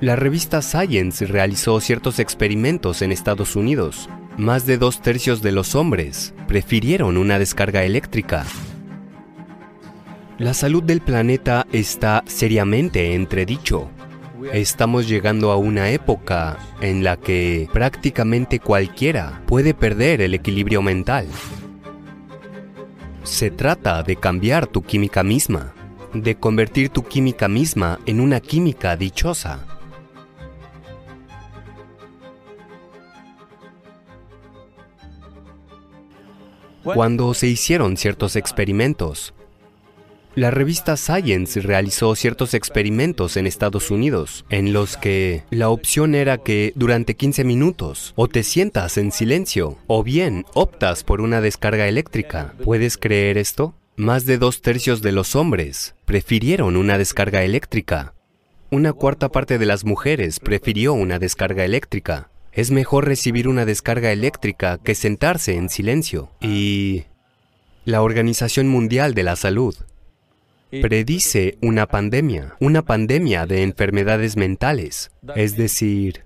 La revista Science realizó ciertos experimentos en Estados Unidos. Más de dos tercios de los hombres prefirieron una descarga eléctrica. La salud del planeta está seriamente entredicho. Estamos llegando a una época en la que prácticamente cualquiera puede perder el equilibrio mental. Se trata de cambiar tu química misma, de convertir tu química misma en una química dichosa. Cuando se hicieron ciertos experimentos, la revista Science realizó ciertos experimentos en Estados Unidos, en los que la opción era que durante 15 minutos o te sientas en silencio, o bien optas por una descarga eléctrica. ¿Puedes creer esto? Más de dos tercios de los hombres prefirieron una descarga eléctrica. Una cuarta parte de las mujeres prefirió una descarga eléctrica. Es mejor recibir una descarga eléctrica que sentarse en silencio. Y la Organización Mundial de la Salud predice una pandemia, una pandemia de enfermedades mentales. Es decir,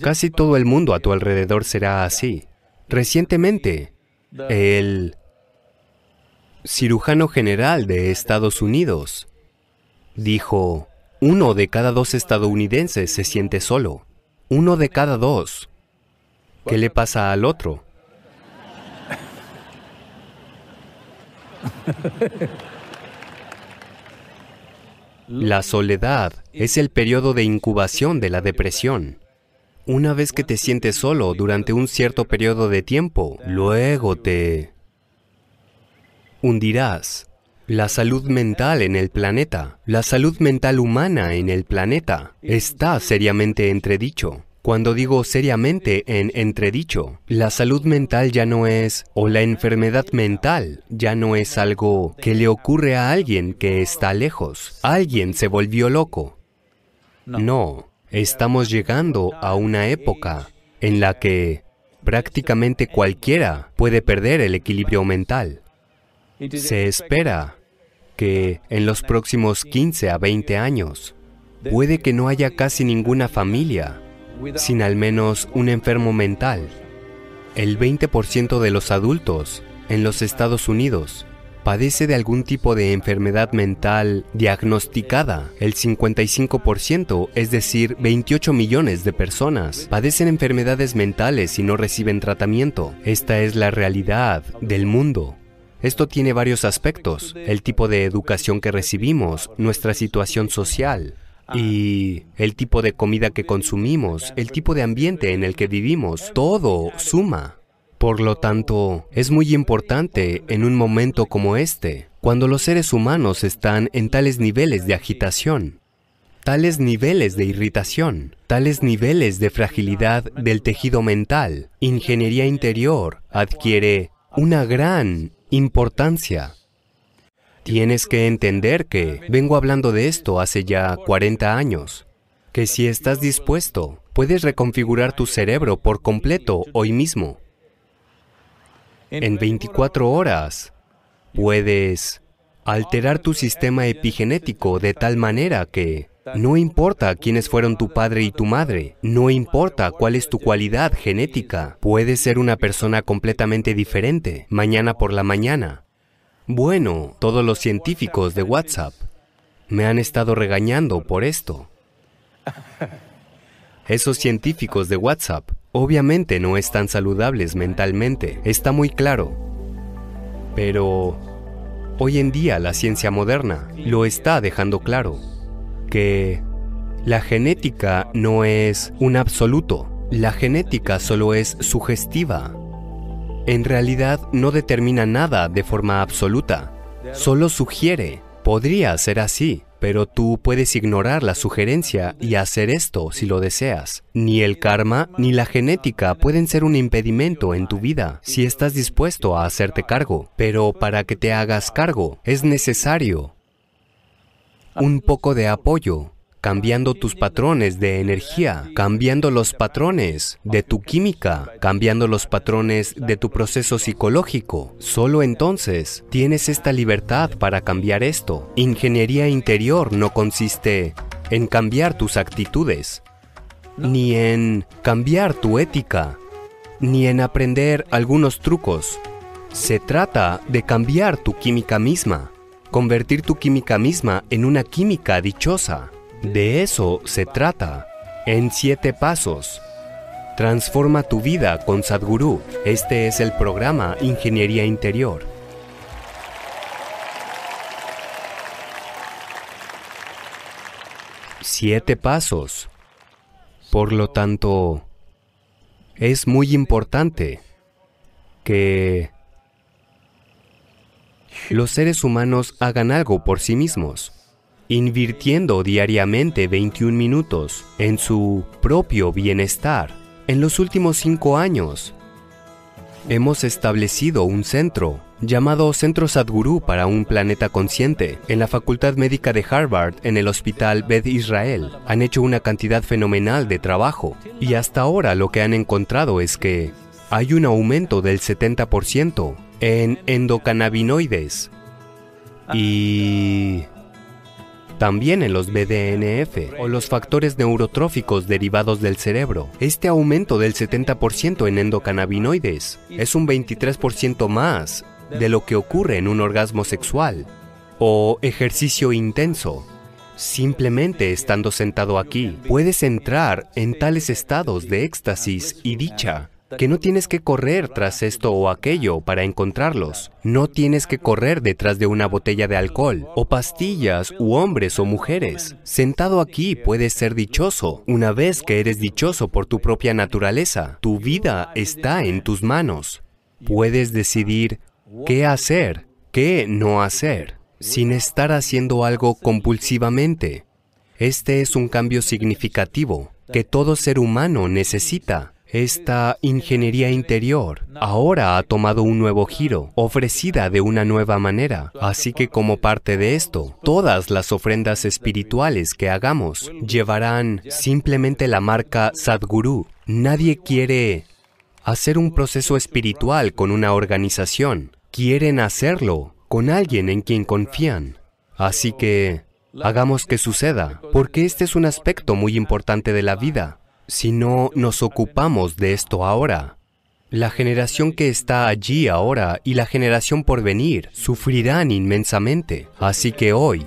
casi todo el mundo a tu alrededor será así. Recientemente, el cirujano general de Estados Unidos dijo, uno de cada dos estadounidenses se siente solo. Uno de cada dos. ¿Qué le pasa al otro? La soledad es el periodo de incubación de la depresión. Una vez que te sientes solo durante un cierto periodo de tiempo, luego te hundirás. La salud mental en el planeta, la salud mental humana en el planeta, está seriamente entredicho. Cuando digo seriamente en entredicho, la salud mental ya no es, o la enfermedad mental ya no es algo que le ocurre a alguien que está lejos. Alguien se volvió loco. No, estamos llegando a una época en la que prácticamente cualquiera puede perder el equilibrio mental. Se espera que en los próximos 15 a 20 años puede que no haya casi ninguna familia sin al menos un enfermo mental. El 20% de los adultos en los Estados Unidos padece de algún tipo de enfermedad mental diagnosticada. El 55%, es decir, 28 millones de personas, padecen enfermedades mentales y no reciben tratamiento. Esta es la realidad del mundo. Esto tiene varios aspectos, el tipo de educación que recibimos, nuestra situación social, y el tipo de comida que consumimos, el tipo de ambiente en el que vivimos, todo suma. Por lo tanto, es muy importante en un momento como este, cuando los seres humanos están en tales niveles de agitación, tales niveles de irritación, tales niveles de fragilidad del tejido mental, ingeniería interior adquiere una gran importancia. Tienes que entender que vengo hablando de esto hace ya 40 años, que si estás dispuesto, puedes reconfigurar tu cerebro por completo hoy mismo. En 24 horas, puedes alterar tu sistema epigenético de tal manera que no importa quiénes fueron tu padre y tu madre, no importa cuál es tu cualidad genética, puedes ser una persona completamente diferente mañana por la mañana. Bueno, todos los científicos de WhatsApp me han estado regañando por esto. Esos científicos de WhatsApp obviamente no están saludables mentalmente, está muy claro. Pero hoy en día la ciencia moderna lo está dejando claro, que la genética no es un absoluto, la genética solo es sugestiva, en realidad no determina nada de forma absoluta, solo sugiere, podría ser así, pero tú puedes ignorar la sugerencia y hacer esto si lo deseas. Ni el karma ni la genética pueden ser un impedimento en tu vida si estás dispuesto a hacerte cargo, pero para que te hagas cargo es necesario un poco de apoyo, cambiando tus patrones de energía, cambiando los patrones de tu química, cambiando los patrones de tu proceso psicológico. Solo entonces tienes esta libertad para cambiar esto. Ingeniería interior no consiste en cambiar tus actitudes. ni en cambiar tu ética, ni en aprender algunos trucos. Se trata de cambiar tu química misma, convertir tu química misma en una química dichosa. De eso se trata. En siete pasos. Transforma tu vida con Sadhguru. Este es el programa Ingeniería Interior. Siete pasos. Por lo tanto, es muy importante que los seres humanos hagan algo por sí mismos, invirtiendo diariamente 21 minutos en su propio bienestar. En los últimos cinco años, hemos establecido un centro llamado Centro Sadhguru para un planeta consciente. En la Facultad Médica de Harvard, en el Hospital Beth Israel, han hecho una cantidad fenomenal de trabajo y hasta ahora lo que han encontrado es que hay un aumento del 70% en endocannabinoides y también en los BDNF o los factores neurotróficos derivados del cerebro. Este aumento del 70% en endocannabinoides es un 23% más de lo que ocurre en un orgasmo sexual o ejercicio intenso. Simplemente estando sentado aquí, puedes entrar en tales estados de éxtasis y dicha que no tienes que correr tras esto o aquello para encontrarlos. No tienes que correr detrás de una botella de alcohol, o pastillas, u hombres o mujeres. Sentado aquí puedes ser dichoso. Una vez que eres dichoso por tu propia naturaleza, tu vida está en tus manos. Puedes decidir qué hacer, qué no hacer, sin estar haciendo algo compulsivamente. Este es un cambio significativo que todo ser humano necesita. Esta ingeniería interior ahora ha tomado un nuevo giro, ofrecida de una nueva manera. Así que como parte de esto, todas las ofrendas espirituales que hagamos llevarán simplemente la marca Sadhguru. Nadie quiere hacer un proceso espiritual con una organización quieren hacerlo con alguien en quien confían. Así que hagamos que suceda, porque este es un aspecto muy importante de la vida. Si no nos ocupamos de esto ahora, la generación que está allí ahora y la generación por venir sufrirán inmensamente. Así que hoy,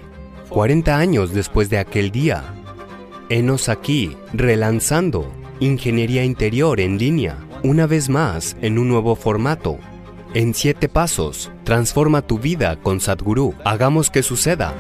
40 años después de aquel día, enos aquí relanzando Ingeniería Interior en línea, una vez más en un nuevo formato, en siete pasos, transforma tu vida con Sadhguru. Hagamos que suceda.